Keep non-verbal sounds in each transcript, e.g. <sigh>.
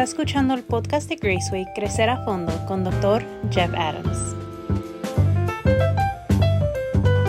Está escuchando el podcast de Graceway Crecer a Fondo con Dr. Jeff Adams.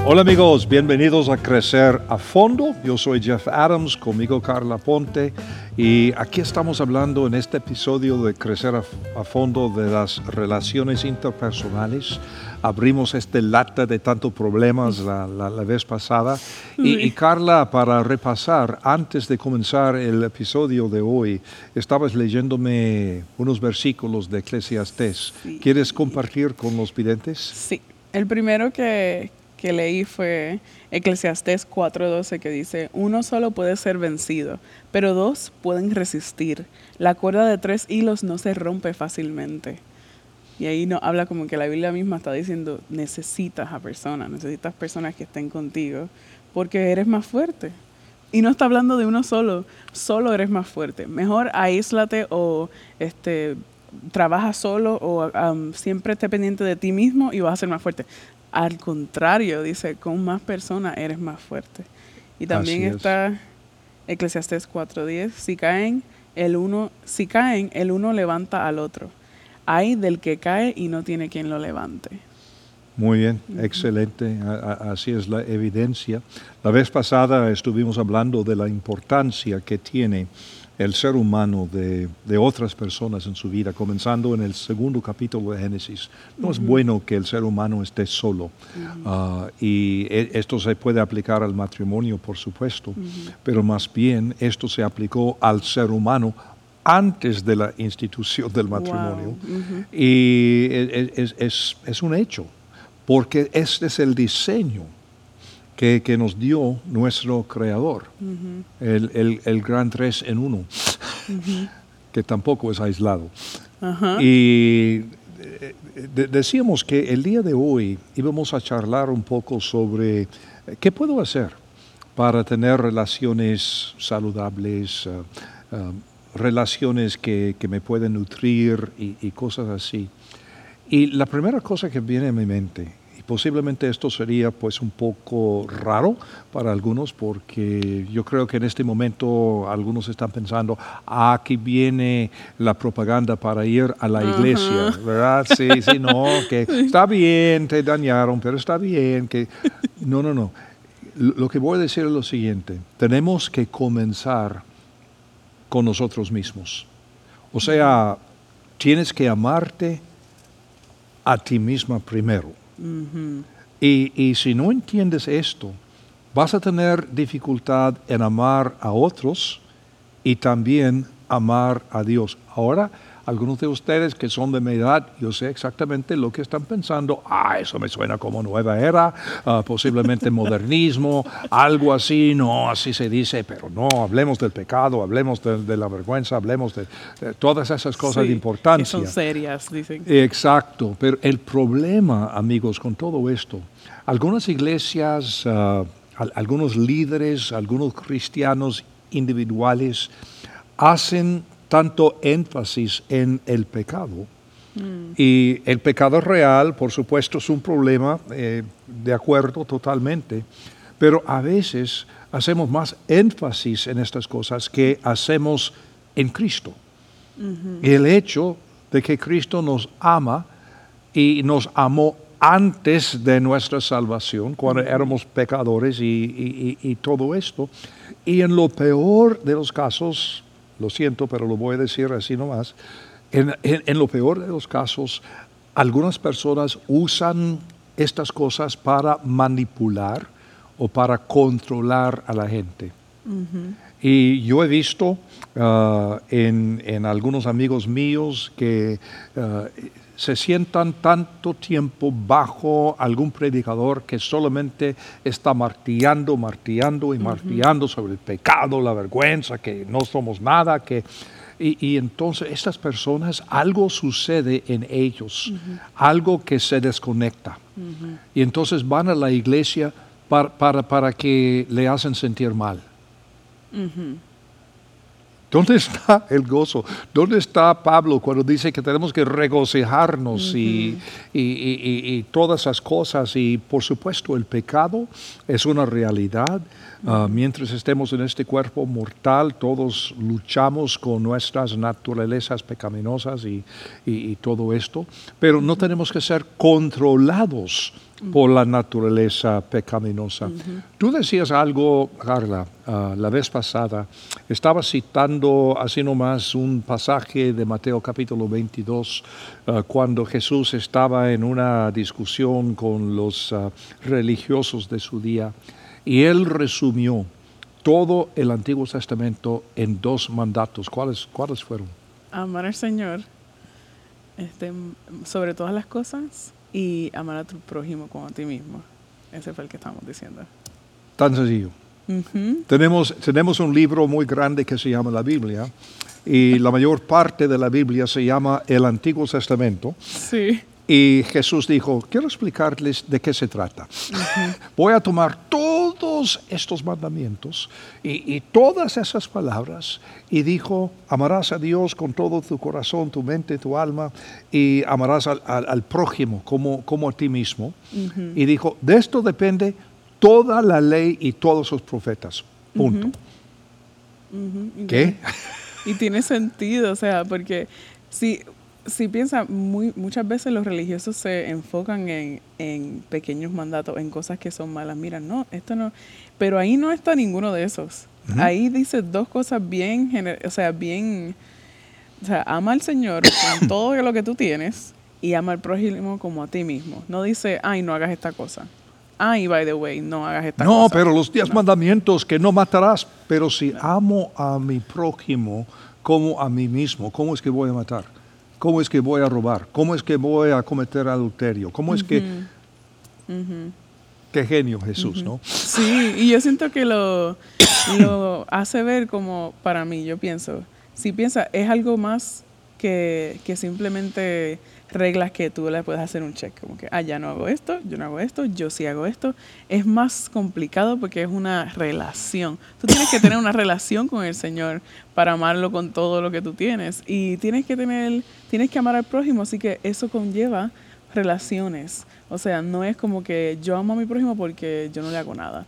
Hola amigos, bienvenidos a Crecer a Fondo. Yo soy Jeff Adams, conmigo Carla Ponte y aquí estamos hablando en este episodio de Crecer a, Fondo de las relaciones interpersonales. Abrimos este lata de tantos problemas la, vez pasada y, Carla, para repasar, antes de comenzar el episodio de hoy, estabas leyéndome unos versículos de Eclesiastés. ¿Quieres compartir con los videntes? Sí. El primero que, que leí fue Eclesiastés 4:12 que dice, uno solo puede ser vencido, pero dos pueden resistir. La cuerda de tres hilos no se rompe fácilmente. Y ahí no habla como que la Biblia misma está diciendo, necesitas a personas, necesitas personas que estén contigo, porque eres más fuerte. Y no está hablando de uno solo, solo eres más fuerte. Mejor aíslate o este, trabaja solo o siempre esté pendiente de ti mismo y vas a ser más fuerte. Al contrario, dice, con más personas eres más fuerte. Y también está Eclesiastés 4:10, si caen el uno, si caen, el uno levanta al otro. Hay del que cae y no tiene quien lo levante. Muy bien, excelente. así es la evidencia. La vez pasada estuvimos hablando de la importancia que tiene el ser humano de, otras personas en su vida, comenzando en el segundo capítulo de Génesis. No es bueno que el ser humano esté solo. Ah, y e, esto se puede aplicar al matrimonio, por supuesto, pero más bien esto se aplicó al ser humano antes de la institución del matrimonio. Y es, es un hecho, porque este es el diseño que, nos dio nuestro creador, el, gran tres en uno, <laughs> que tampoco es aislado. Y eh, decíamos que el día de hoy íbamos a charlar un poco sobre eh, qué puedo hacer para tener relaciones saludables, eh, relaciones que, me pueden nutrir y, y, cosas así. Y la primera cosa que viene a mi mente posiblemente esto sería pues un poco raro para algunos porque yo creo que en este momento algunos están pensando, ah, aquí viene la propaganda para ir a la iglesia, ¿verdad? Sí, sí, no, que <laughs> está bien, te dañaron, pero está bien, que... No, no, no. Lo que voy a decir es lo siguiente, tenemos que comenzar con nosotros mismos. O sea, tienes que amarte a ti misma primero y, si no entiendes esto, vas a tener dificultad en amar a otros y también amar a Dios. Ahora, algunos de ustedes que son de mi edad, yo sé exactamente lo que están pensando. Ah, eso me suena como nueva era, ah, posiblemente <laughs> modernismo, algo así. No, así se dice, pero no, hablemos del pecado, hablemos de, la vergüenza, hablemos de, todas esas cosas de importancia. Que son serias, dicen. Exacto, pero el problema, amigos, con todo esto, algunas iglesias, ah, algunos líderes, algunos cristianos individuales hacen tanto énfasis en el pecado. Mm. Y el pecado real, por supuesto, es un problema, eh, de acuerdo totalmente, pero a veces hacemos más énfasis en estas cosas que hacemos en Cristo. Y el hecho de que Cristo nos ama y nos amó antes de nuestra salvación, cuando éramos pecadores y todo esto, y en lo peor de los casos, lo siento, pero lo voy a decir así nomás, en, en, lo peor de los casos, algunas personas usan estas cosas para manipular o para controlar a la gente. Y yo he visto uh, en, en, algunos amigos míos que uh, se sientan tanto tiempo bajo algún predicador que solamente está martillando, martillando y martillando sobre el pecado, la vergüenza, que no somos nada, que... Y, entonces estas personas, algo sucede en ellos, algo que se desconecta. Y entonces van a la iglesia para, para, para que le hacen sentir mal. ¿Dónde está el gozo? ¿Dónde está Pablo cuando dice que tenemos que regocijarnos y, y, todas esas cosas? Y por supuesto el pecado es una realidad. Ah, mientras estemos en este cuerpo mortal, todos luchamos con nuestras naturalezas pecaminosas y, y todo esto, pero no tenemos que ser controlados por la naturaleza pecaminosa. Tú decías algo, Carla, ah, la vez pasada. Estaba citando así nomás un pasaje de Mateo capítulo 22, ah, cuando Jesús estaba en una discusión con los ah, religiosos de su día y él resumió todo el Antiguo Testamento en dos mandatos. ¿Cuáles, cuáles fueron? Amar al Señor este, sobre todas las cosas y amar a tu prójimo como a ti mismo. Ese fue el que estamos diciendo. Tan sencillo. tenemos, tenemos un libro muy grande que se llama la Biblia y la mayor parte de la Biblia se llama el Antiguo Testamento. Sí. Y Jesús dijo, quiero explicarles de qué se trata. Voy a tomar todos estos mandamientos y, todas esas palabras y dijo, amarás a Dios con todo tu corazón, tu mente, tu alma y amarás al, prójimo como, como a ti mismo. Y dijo, de esto depende toda la ley y todos sus profetas. Punto. ¿Qué? Y tiene sentido, o sea, porque si si piensa, muy, muchas veces los religiosos se enfocan en, en, pequeños mandatos, en cosas que son malas. Mira, no, esto no. Pero ahí no está ninguno de esos. Ahí dice dos cosas bien, o sea, bien. O sea, ama al Señor con <coughs> todo lo que tú tienes y ama al prójimo como a ti mismo. No dice, ay, no hagas esta cosa. Ay, by the way, no hagas esta cosa. No, pero los diez mandamientos que no matarás. Pero si amo a mi prójimo como a mí mismo, ¿cómo es que voy a matar? ¿Cómo es que voy a robar? ¿Cómo es que voy a cometer adulterio? ¿Cómo es que... Qué genio Jesús, ¿no? Sí, y yo siento que lo, lo hace ver como, para mí, yo pienso, si piensa, es algo más que, que simplemente reglas que tú le puedes hacer un check, como que, ah, ya no hago esto, yo no hago esto, yo sí hago esto. Es más complicado porque es una relación. Tú tienes que tener una relación con el Señor para amarlo con todo lo que tú tienes. Y tienes que tener, tienes que amar al prójimo, así que eso conlleva relaciones. O sea, no es como que yo amo a mi prójimo porque yo no le hago nada.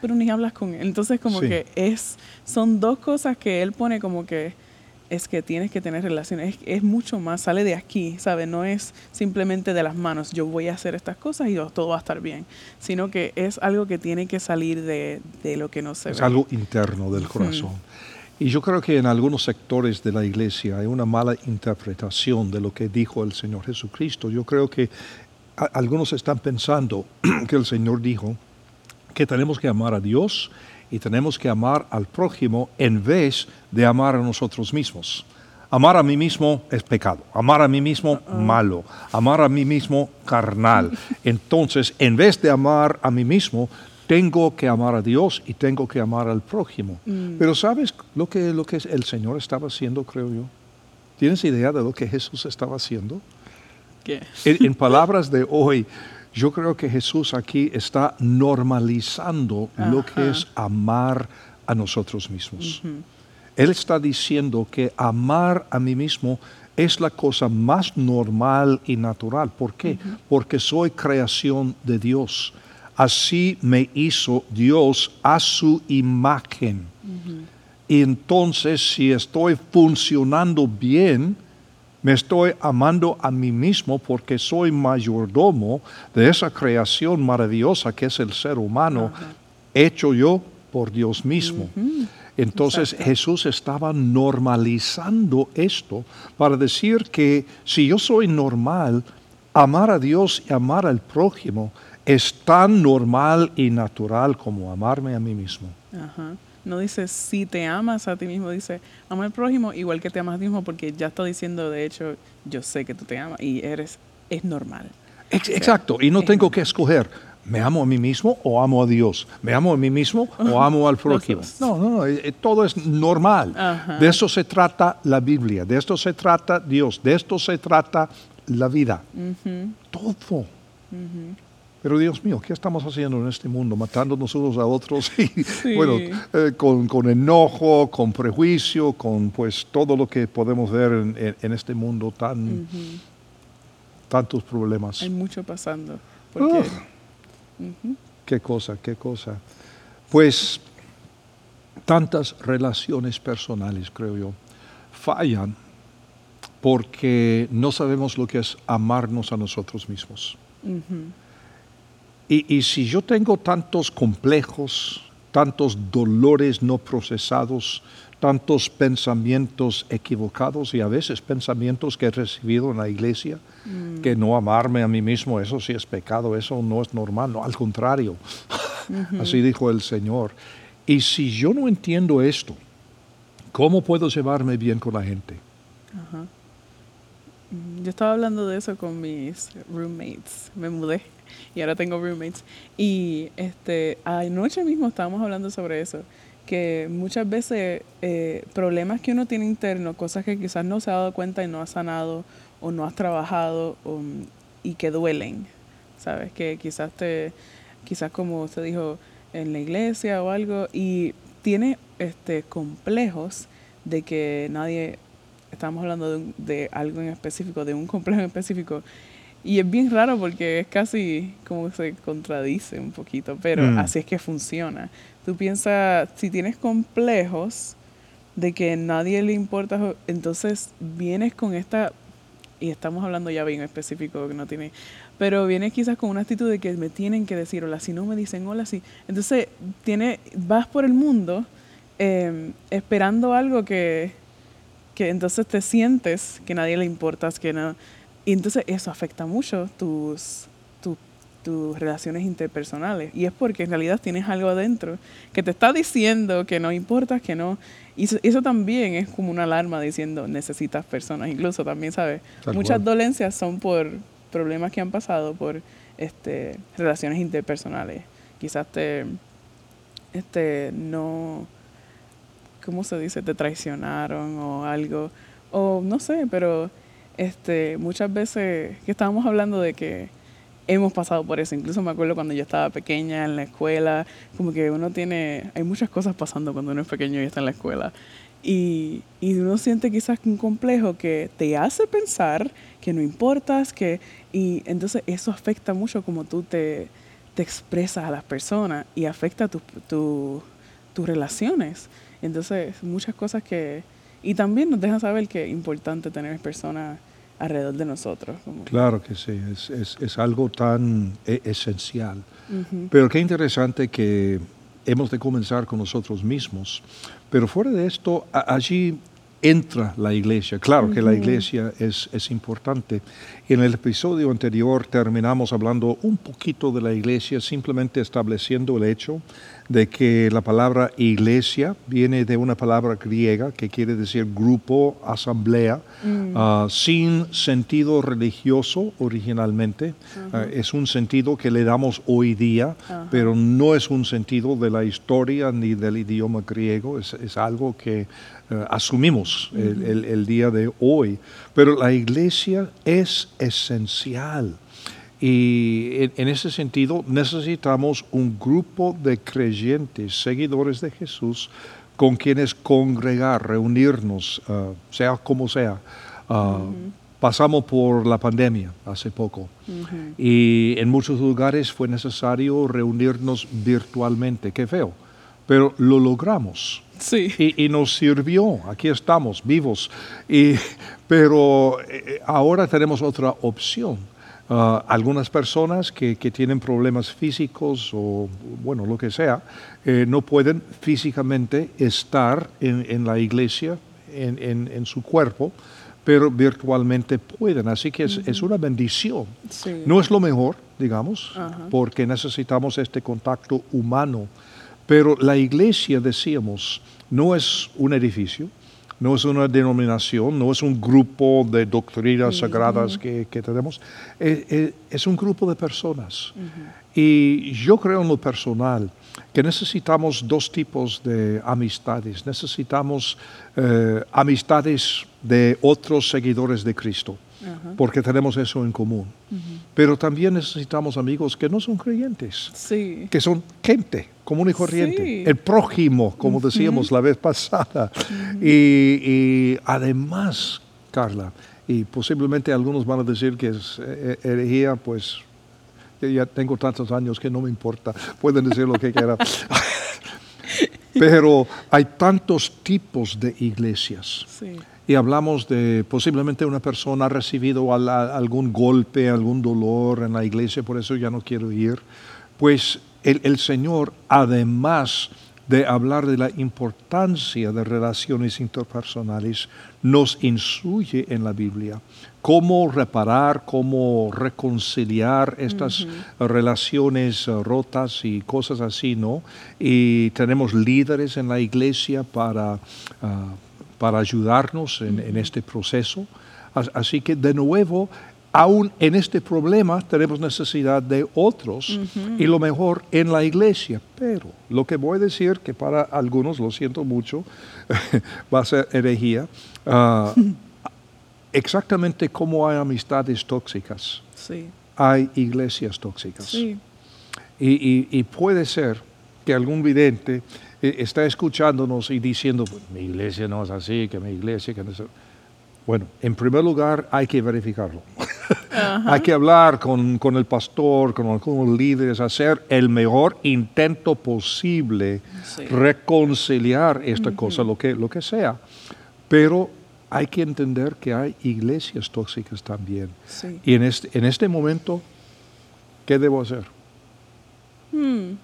Pero ni hablas con él. Entonces como que es, son dos cosas que él pone como que es que tienes que tener relaciones, es, mucho más, sale de aquí, ¿sabes? No es simplemente de las manos, yo voy a hacer estas cosas y todo va a estar bien, sino que es algo que tiene que salir de, lo que no se ve. Es algo interno del corazón. Y yo creo que en algunos sectores de la iglesia hay una mala interpretación de lo que dijo el Señor Jesucristo. Yo creo que algunos están pensando <clears throat> que el Señor dijo que tenemos que amar a Dios y tenemos que amar al prójimo en vez de amar a nosotros mismos. Amar a mí mismo es pecado, amar a mí mismo malo, amar a mí mismo carnal. <laughs> Entonces, en vez de amar a mí mismo, tengo que amar a Dios y tengo que amar al prójimo. Mm. Pero ¿sabes lo que, lo que el Señor estaba haciendo, creo yo? ¿Tienes idea de lo que Jesús estaba haciendo? ¿Qué? en palabras de hoy, yo creo que Jesús aquí está normalizando lo que es amar a nosotros mismos. Él está diciendo que amar a mí mismo es la cosa más normal y natural. ¿Por qué? Porque soy creación de Dios. Así me hizo Dios a su imagen. Y entonces si estoy funcionando bien, me estoy amando a mí mismo porque soy mayordomo de esa creación maravillosa que es el ser humano, hecho yo por Dios mismo. Entonces Jesús estaba normalizando esto para decir que si yo soy normal, amar a Dios y amar al prójimo es tan normal y natural como amarme a mí mismo. No dice si te amas a ti mismo, dice ama al prójimo igual que te amas a ti mismo, porque ya está diciendo, de hecho, yo sé que tú te amas y eres, es normal. Exacto, y no tengo que escoger, ¿me amo a mí mismo o amo a Dios? ¿Me amo a mí mismo o amo al prójimo? No, no, no, eh, todo es normal. De eso se trata la Biblia, de esto se trata Dios, de esto se trata la vida. Todo. Pero Dios mío, ¿qué estamos haciendo en este mundo? Matándonos unos a otros y, Sí. <laughs> bueno, eh, con, con enojo, con prejuicio, con pues todo lo que podemos ver en, en- en este mundo tan, tantos problemas. Hay mucho pasando. Porque. Ujú. Qué cosa, qué cosa. Pues tantas relaciones personales, creo yo, fallan porque no sabemos lo que es amarnos a nosotros mismos. Ujú. Y, y si yo tengo tantos complejos, tantos dolores no procesados, tantos pensamientos equivocados y a veces pensamientos que he recibido en la iglesia, que no amarme a mí mismo, eso sí es pecado, eso no es normal, no, al contrario. Así dijo el Señor. Y si yo no entiendo esto, ¿cómo puedo llevarme bien con la gente? Mm, Yo estaba hablando de eso con mis roommates. Me mudé y ahora tengo roommates. Y este, anoche mismo estábamos hablando sobre eso. Que muchas veces eh, problemas que uno tiene interno, cosas que quizás no se ha dado cuenta y no ha sanado o no has trabajado o, y que duelen, ¿sabes? Que quizás te, quizás como usted dijo en la iglesia o algo y tiene este complejos de que nadie estamos hablando de, un- de algo en específico, de un complejo en específico. Y es bien raro porque es casi como que se contradice un poquito, pero Mm. así es que funciona. Tú piensas, si tienes complejos de que nadie le importa, entonces vienes con esta, y estamos hablando ya bien específico que no tiene, pero vienes quizás con una actitud de que me tienen que decir hola, si no me dicen hola, sí. Entonces tiene, vas por el mundo eh, esperando algo que, que entonces te sientes que nadie le importas, que no. Y entonces eso afecta mucho tus, tu- tus relaciones interpersonales. Y es porque en realidad tienes algo adentro que te está diciendo que no importas, que no. Y eso, eso también es como una alarma diciendo necesitas personas. Incluso también, ¿sabes? Tal Muchas cual. dolencias son por problemas que han pasado por este, relaciones interpersonales. Quizás te este no ¿cómo se dice? te traicionaron o algo o no sé, pero este muchas veces que estábamos hablando de que hemos pasado por eso, incluso me acuerdo cuando yo estaba pequeña en la escuela, como que uno tiene hay muchas cosas pasando cuando uno es pequeño y está en la escuela. Y, y uno siente quizás un complejo que te hace pensar que no importas, que y entonces eso afecta mucho como tú te, te expresas a las personas y afecta tus tu, tus relaciones. Entonces, muchas cosas que... Y también nos dejan saber que es importante tener personas alrededor de nosotros. Como, Claro que sí, es, es- es algo tan e- esencial. Pero qué interesante que hemos de comenzar con nosotros mismos. Pero fuera de esto, allí entra la iglesia. Claro que la iglesia es, es importante. En el episodio anterior terminamos hablando un poquito de la iglesia, simplemente estableciendo el hecho de que la palabra iglesia viene de una palabra griega que quiere decir grupo, asamblea, ah, sin sentido religioso originalmente. Ah, es un sentido que le damos hoy día, pero no es un sentido de la historia ni del idioma griego, es, es algo que eh, asumimos el, el- el día de hoy. Pero la iglesia es esencial. Y en, ese sentido necesitamos un grupo de creyentes, seguidores de Jesús, con quienes congregar, reunirnos, ah, sea como sea. Ah, Pasamos por la pandemia hace poco y en muchos lugares fue necesario reunirnos virtualmente. Qué feo, pero lo logramos Sí. y, y nos sirvió. Aquí estamos, vivos. Y, pero eh, ahora tenemos otra opción. Ah, algunas personas que, que tienen problemas físicos o, bueno, lo que sea, eh, no pueden físicamente estar en, en la iglesia, en, en- en su cuerpo, pero virtualmente pueden. Así que es, es una bendición. Sí. No es lo mejor, digamos, porque necesitamos este contacto humano. Pero la iglesia, decíamos, no es un edificio, no es una denominación, no es un grupo de doctrinas sagradas que, que tenemos, Eh, eh, es un grupo de personas. Y yo creo en lo personal que necesitamos dos tipos de amistades. Necesitamos eh, amistades de otros seguidores de Cristo. Ajá. porque tenemos eso en común. Pero también necesitamos amigos que no son creyentes, Sí. que son gente común y corriente, Sí. el prójimo, como decíamos la vez pasada. y, y además, Carla, y posiblemente algunos van a decir que es eh, herejía, pues ya tengo tantos años que no me importa, pueden decir lo que quieran. <laughs> Pero hay tantos tipos de iglesias. Sí. Y hablamos de posiblemente una persona ha recibido algún golpe, algún dolor en la iglesia, por eso ya no quiero ir. Pues el, el Señor, además de hablar de la importancia de relaciones interpersonales, nos instruye en la Biblia cómo reparar, cómo reconciliar estas relaciones eh, rotas y cosas así, ¿no? Y tenemos líderes en la iglesia para, ah, para ayudarnos en, en este proceso. As- Así que de nuevo, aún en este problema tenemos necesidad de otros y lo mejor en la iglesia. Pero lo que voy a decir, que para algunos, lo siento mucho, <laughs> va a ser herejía, ah, <laughs> exactamente como hay amistades tóxicas, Sí. hay iglesias tóxicas. Sí. Y, y- y puede ser que algún vidente está escuchándonos y diciendo, "Pues, mi iglesia no es así, que mi iglesia, que no es... Bueno, en primer lugar hay que verificarlo. hay que hablar con, con el pastor, con algunos líderes, hacer el mejor intento posible, Sí. reconciliar esta cosa, lo que, lo que sea. Pero hay que entender que hay iglesias tóxicas también. Sí. Y en este, en este momento, ¿qué debo hacer? Hmm.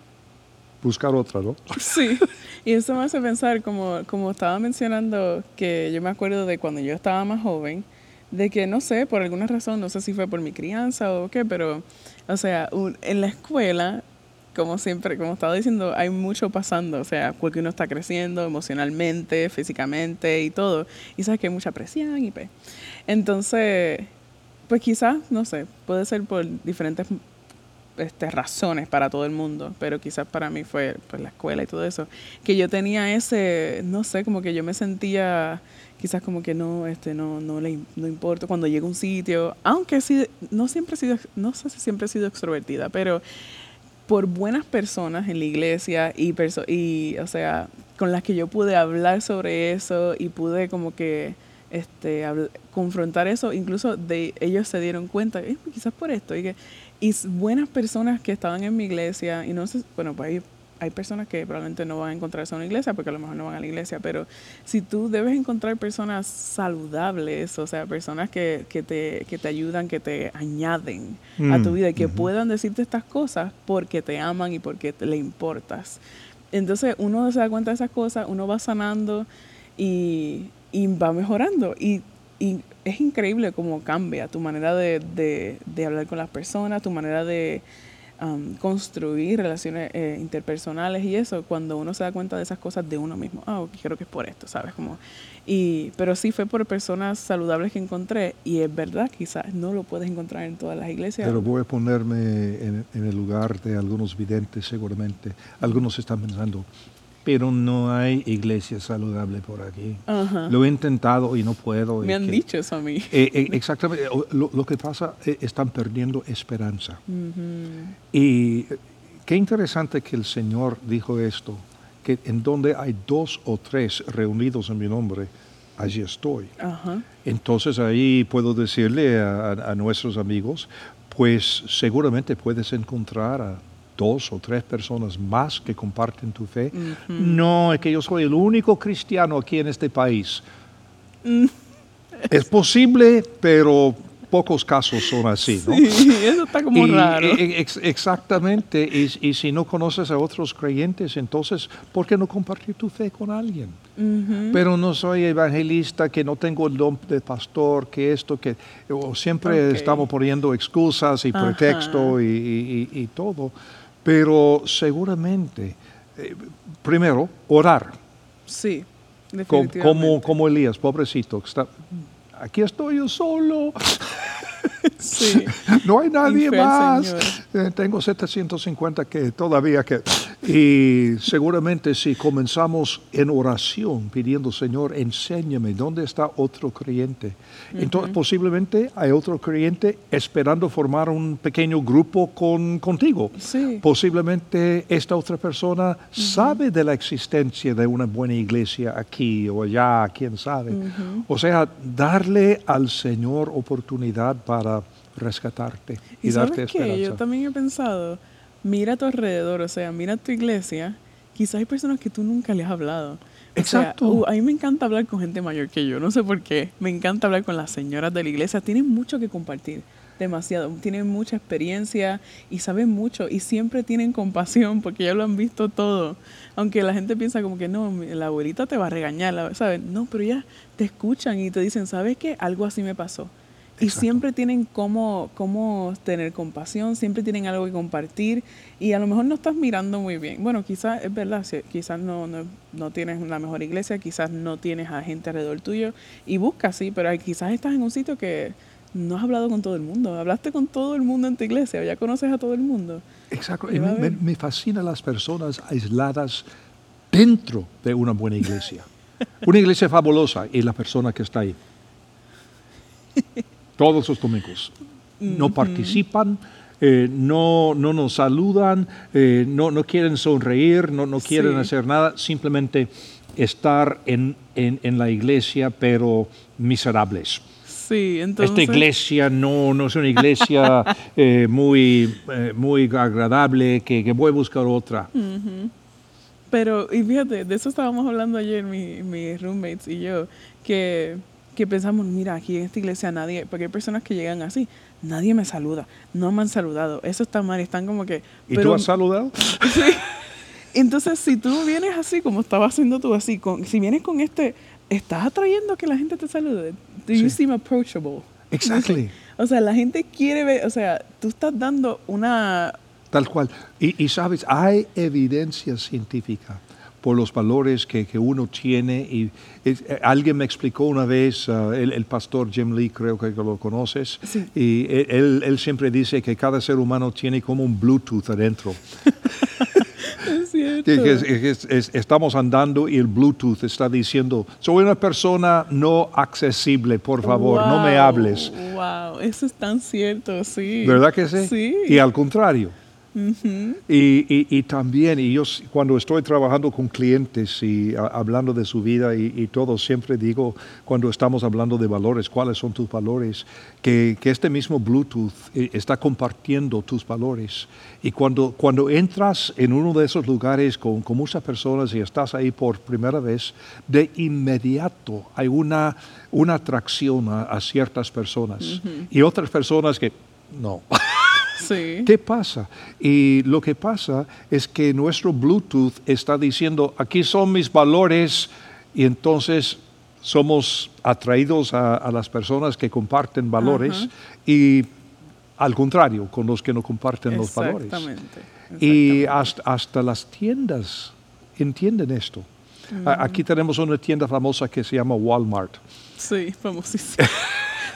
Buscar otra, ¿no? <laughs> Sí, y eso me hace pensar, como, como estaba mencionando, que yo me acuerdo de cuando yo estaba más joven, de que no sé, por alguna razón, no sé si fue por mi crianza o qué, pero, o sea, un- en la escuela, como siempre, como estaba diciendo, hay mucho pasando, o sea, porque uno está creciendo emocionalmente, físicamente y todo, y sabes que hay mucha presión y pues. Entonces, pues quizás, no sé, puede ser por diferentes este, razones para todo el mundo, pero quizás para mí fue pues, la escuela y todo eso, que yo tenía ese, no sé, como que yo me sentía quizás como que no, este, no, no le no importa cuando llego a un sitio, aunque sí, no siempre he sido, no sé si siempre he sido extrovertida, pero por buenas personas en la iglesia y, perso y o sea, con las que yo pude hablar sobre eso y pude como que este, confrontar eso, incluso de ellos se dieron cuenta, "Eh, quizás por esto, y que y buenas personas que estaban en mi iglesia, y no sé, bueno, pues hay, hay personas que probablemente no van a encontrar eso en una iglesia, porque a lo mejor no van a la iglesia, pero si tú debes encontrar personas saludables, o sea, personas que, que, te, que te ayudan, que te añaden a tu Mm, vida y que puedan decirte estas cosas porque te aman y porque te le importas. Entonces uno se da cuenta de esas cosas, uno va sanando y, y va mejorando. Y, y es increíble cómo cambia tu manera de, de- hablar con las personas, tu manera de um, construir relaciones eh, interpersonales y eso, cuando uno se da cuenta de esas cosas de uno mismo. Ah, ok, creo que es por esto, ¿sabes? Como, y, pero sí fue por personas saludables que encontré y es verdad, quizás no lo puedes encontrar en todas las iglesias. Pero voy a ponerme en, en el lugar de algunos videntes seguramente. Algunos están pensando, pero no hay iglesia saludable por aquí. Lo he intentado y no puedo. Me han que- dicho eso a mí. Eh, eh, exactamente. Lo, lo que pasa, eh, están perdiendo esperanza. Y qué interesante que el Señor dijo esto, que en donde hay dos o tres reunidos en mi nombre, allí estoy. Entonces ahí puedo decirle a, a- a nuestros amigos, pues seguramente puedes encontrar a dos o tres personas más que comparten tu fe. No, es que yo soy el único cristiano aquí en este país. Es posible, pero pocos casos son así, ¿no? Sí, eso está como Y, raro. e- ex- exactamente, y, y si no conoces a otros creyentes, entonces, ¿por qué no compartir tu fe con alguien? Pero no soy evangelista, que no tengo el don de pastor, que esto, que o siempre estamos poniendo excusas y pretexto y todo. Pero seguramente, eh, primero, orar, Sí, definitivamente. como, como Elías, pobrecito, que está, aquí estoy yo solo. <laughs> <laughs> Sí. No hay nadie más. Eh, tengo 750 que todavía que... Y seguramente si comenzamos en oración pidiendo, Señor, enséñame dónde está otro creyente. Entonces posiblemente hay otro creyente esperando formar un pequeño grupo con, contigo. Sí. Posiblemente esta otra persona sabe de la existencia de una buena iglesia aquí o allá, quién sabe. O sea, darle al Señor oportunidad para rescatarte y, Y darte sabes esperanza. que yo también he pensado, mira a tu alrededor, o sea, mira tu iglesia, quizás hay personas que tú nunca les has hablado. O sea, Exacto. uh, a mí me encanta hablar con gente mayor que yo, no sé por qué. Me encanta hablar con las señoras de la iglesia, tienen mucho que compartir, demasiado. Tienen mucha experiencia y saben mucho y siempre tienen compasión porque ya lo han visto todo. Aunque la gente piensa como que no, la abuelita te va a regañar, ¿sabes? No, pero ya te escuchan y te dicen, ¿sabes qué? Algo así me pasó. Y siempre tienen cómo, cómo tener compasión, siempre tienen algo que compartir y a lo mejor no estás mirando muy bien. Bueno, quizás es verdad, quizás no, no, no tienes la mejor iglesia, quizás no tienes a gente alrededor tuyo y buscas, sí, pero quizás estás en un sitio que no has hablado con todo el mundo, hablaste con todo el mundo en tu iglesia, ya conoces a todo el mundo. Exacto. Y me, me fascinan las personas aisladas dentro de una buena iglesia. <laughs> Una iglesia fabulosa y la persona que está ahí. <laughs> Todos los domingos. No participan, eh, no, no nos saludan, eh, no, no quieren sonreír, no, no quieren Sí. hacer nada, simplemente estar en, en- en la iglesia, pero miserables. Sí, entonces... Esta iglesia no, no es una iglesia <laughs> eh, muy, eh, muy agradable, que, que voy a buscar otra. Pero, y fíjate, de eso estábamos hablando ayer mi- mis roommates y yo, que, que pensamos, mira, aquí en esta iglesia nadie, porque hay personas que llegan así, nadie me saluda, no me han saludado, eso está mal, están como que... ¿Y pero- tú has saludado? <laughs> Entonces, si tú vienes así, como estabas haciendo tú, así, con, si vienes con este, estás atrayendo a que la gente te salude. Do you Sí. seem approachable? Exactly. O sea, la gente quiere ver, o sea, tú estás dando una... Tal cual. Y, y sabes, hay evidencia científica por los valores que, que uno tiene. Y es- eh, alguien me explicó una vez, ah, el, el pastor Jim Lee, creo que lo conoces, Sí. y él- él, él siempre dice que cada ser humano tiene como un Bluetooth adentro. <laughs> Es cierto. Es- es- es- estamos andando y el Bluetooth está diciendo, soy una persona no accesible, por favor, no me Wow, hables. Wow, eso es tan cierto, sí. ¿Verdad que sí? Sí. Y al contrario. Ujú. Y, y- y también, y yo cuando estoy trabajando con clientes y a- hablando de su vida y, y todo, siempre digo, cuando estamos hablando de valores, cuáles son tus valores, que, que este mismo Bluetooth eh, está compartiendo tus valores. Y cuando, cuando entras en uno de esos lugares con, con muchas personas y estás ahí por primera vez, de inmediato hay una, una atracción a, a ciertas personas y otras personas que no. <laughs> Sí. ¿Qué pasa? Y lo que pasa es que nuestro Bluetooth está diciendo, aquí son mis valores, y entonces somos atraídos a, a las personas que comparten valores Ajá. y al contrario, con los que no comparten los valores. Exactamente. Y hasta, hasta las tiendas entienden esto. Aquí tenemos una tienda famosa que se llama Walmart. Sí, famosísimo. <laughs>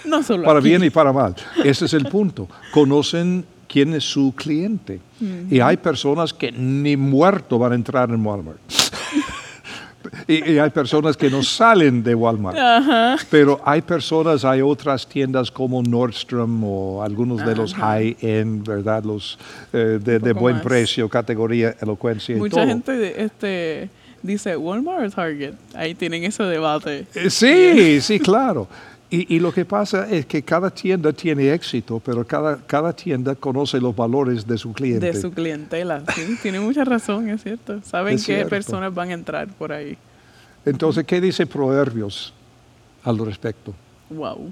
No solo Para aquí. bien y para mal. Ese es el punto. Conocen quién es su cliente. Y hay personas que ni muerto van a entrar en Walmart. <laughs> y, y hay personas que no salen de Walmart. Ajá. Pero hay personas, hay otras tiendas como Nordstrom o algunos de los high-end, ¿verdad? Los eh, de, de buen más. precio, categoría, elocuencia y Mucha todo. gente este, dice Walmart o Target. Ahí tienen ese debate. Eh, Sí, sí, claro. <laughs> Y, y lo que pasa es que cada tienda tiene éxito, pero cada, cada tienda conoce los valores de su cliente. De su clientela. Sí, tiene mucha razón, es cierto. Saben Es qué cierto. personas van a entrar por ahí. Entonces, ¿qué dice Proverbios al respecto? Wow.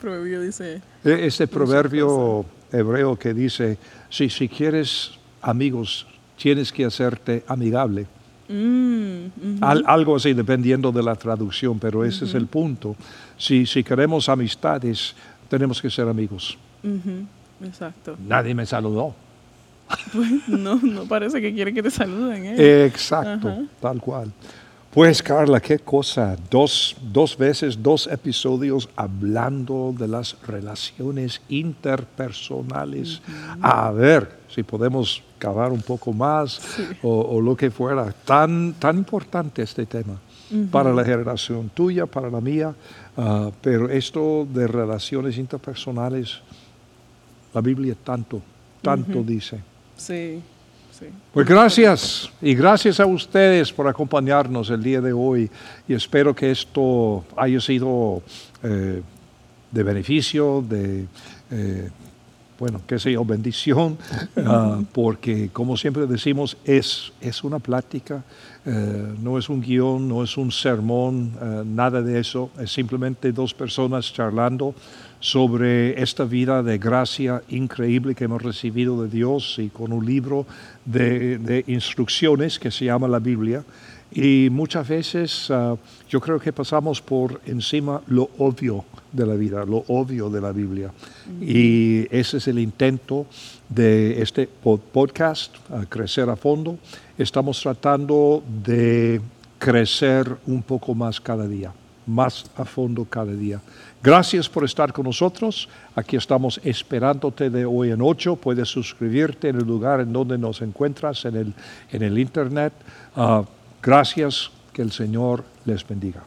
Proverbio dice. Este proverbio hebreo que dice, si, si quieres amigos, tienes que hacerte amigable. Mm, ujú. Al- algo así, dependiendo de la traducción, pero ese es el punto. Si, si queremos amistades, tenemos que ser amigos. Exacto. Nadie me saludó. Pues <laughs> no, no parece que quiere que te saluden, ¿eh? Exacto, Ajá. tal cual. Pues Carla, qué cosa, dos, dos veces, dos episodios hablando de las relaciones interpersonales. A ver si podemos cavar un poco más o, o lo que fuera. Tan, tan importante este tema para la generación tuya, para la mía, ah, pero esto de relaciones interpersonales, la Biblia tanto, tanto dice. Sí, sí. Pues gracias y gracias a ustedes por acompañarnos el día de hoy y espero que esto haya sido eh, de beneficio, de, eh, bueno, qué sé yo, bendición, ah, porque como siempre decimos, es, es una plática, eh, no es un guion, no es un sermón, eh, nada de eso, es simplemente dos personas charlando sobre esta vida de gracia increíble que hemos recibido de Dios y con un libro de, de instrucciones que se llama la Biblia. Y muchas veces ah, yo creo que pasamos por encima lo obvio de la vida, lo obvio de la Biblia. Y ese es el intento de este pod- podcast, ah, Crecer a Fondo. Estamos tratando de crecer un poco más cada día, más a fondo cada día. Gracias por estar con nosotros. Aquí estamos esperándote de hoy en ocho. Puedes suscribirte en el lugar en donde nos encuentras, en el, en el internet. Ah, gracias, que el Señor les bendiga.